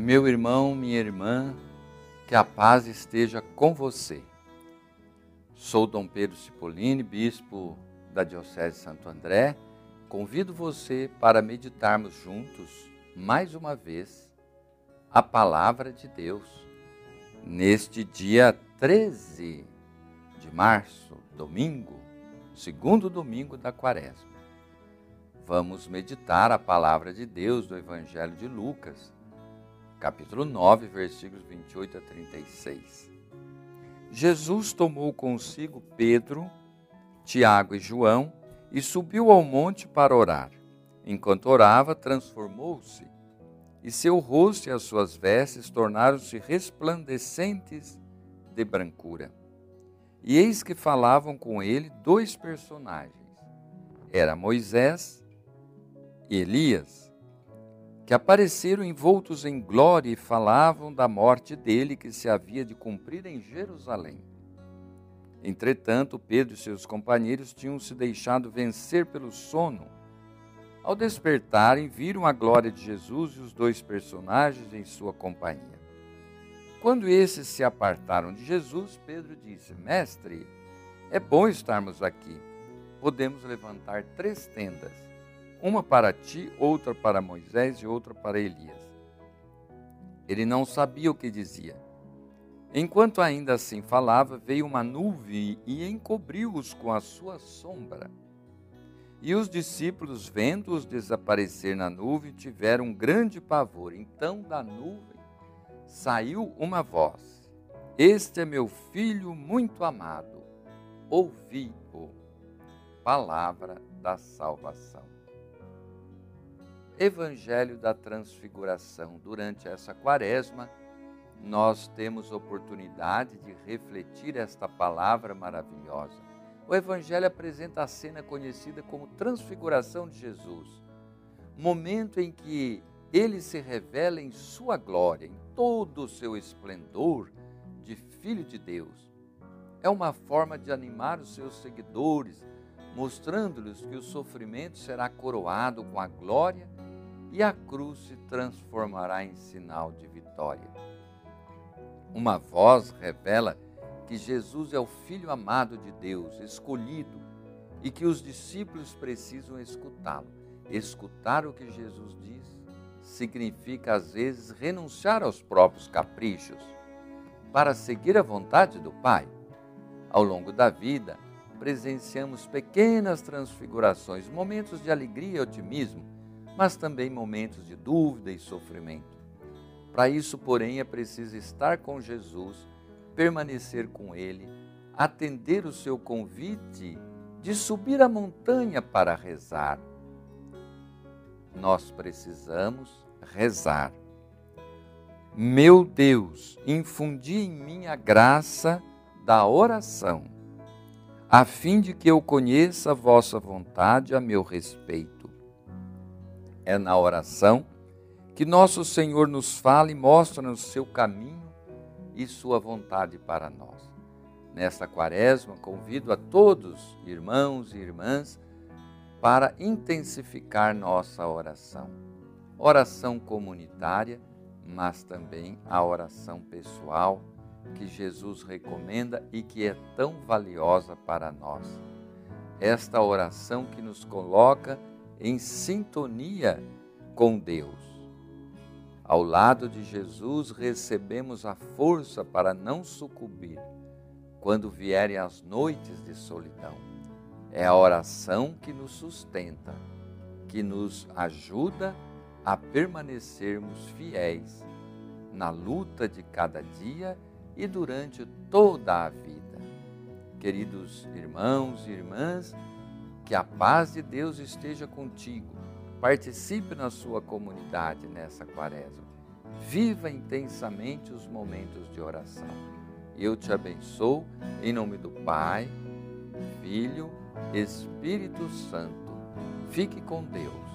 Meu irmão, minha irmã, que a paz esteja com você. Sou Dom Pedro Cipollini, bispo da Diocese de Santo André. Convido você para meditarmos juntos, mais uma vez, a palavra de Deus. Neste dia 13 de março, domingo, segundo domingo da quaresma. Vamos meditar a palavra de Deus do Evangelho de Lucas, capítulo 9, versículos 28 a 36. Jesus tomou consigo Pedro, Tiago e João e subiu ao monte para orar. Enquanto orava, transformou-se, e seu rosto e as suas vestes tornaram-se resplandecentes de brancura. E eis que falavam com ele dois personagens. Era Moisés e Elias que apareceram envoltos em glória e falavam da morte dele que se havia de cumprir em Jerusalém. Entretanto, Pedro e seus companheiros tinham se deixado vencer pelo sono. Ao despertarem, viram a glória de Jesus e os dois personagens em sua companhia. Quando esses se apartaram de Jesus, Pedro disse: Mestre, é bom estarmos aqui. Podemos levantar três tendas uma para ti, outra para Moisés e outra para Elias. Ele não sabia o que dizia. Enquanto ainda assim falava, veio uma nuvem e encobriu-os com a sua sombra. E os discípulos, vendo-os desaparecer na nuvem, tiveram um grande pavor. Então da nuvem saiu uma voz: Este é meu filho muito amado, ouvi-o. Palavra da salvação. Evangelho da Transfiguração. Durante essa quaresma, nós temos oportunidade de refletir esta palavra maravilhosa. O Evangelho apresenta a cena conhecida como Transfiguração de Jesus, momento em que ele se revela em sua glória, em todo o seu esplendor de Filho de Deus. É uma forma de animar os seus seguidores, mostrando-lhes que o sofrimento será coroado com a glória e a cruz se transformará em sinal de vitória. Uma voz revela que Jesus é o Filho amado de Deus, escolhido, e que os discípulos precisam escutá-lo. Escutar o que Jesus diz significa, às vezes, renunciar aos próprios caprichos para seguir a vontade do Pai. Ao longo da vida, presenciamos pequenas transfigurações, momentos de alegria e otimismo mas também momentos de dúvida e sofrimento. Para isso, porém, é preciso estar com Jesus, permanecer com Ele, atender o seu convite de subir a montanha para rezar. Nós precisamos rezar. Meu Deus, infundi em mim a graça da oração, a fim de que eu conheça a vossa vontade a meu respeito é na oração que nosso Senhor nos fala e mostra-nos seu caminho e sua vontade para nós. Nesta quaresma, convido a todos, irmãos e irmãs, para intensificar nossa oração. Oração comunitária, mas também a oração pessoal que Jesus recomenda e que é tão valiosa para nós. Esta oração que nos coloca em sintonia com Deus. Ao lado de Jesus, recebemos a força para não sucumbir quando vierem as noites de solidão. É a oração que nos sustenta, que nos ajuda a permanecermos fiéis na luta de cada dia e durante toda a vida. Queridos irmãos e irmãs, que a paz de Deus esteja contigo. Participe na sua comunidade nessa quaresma. Viva intensamente os momentos de oração. Eu te abençoo em nome do Pai, Filho, Espírito Santo. Fique com Deus.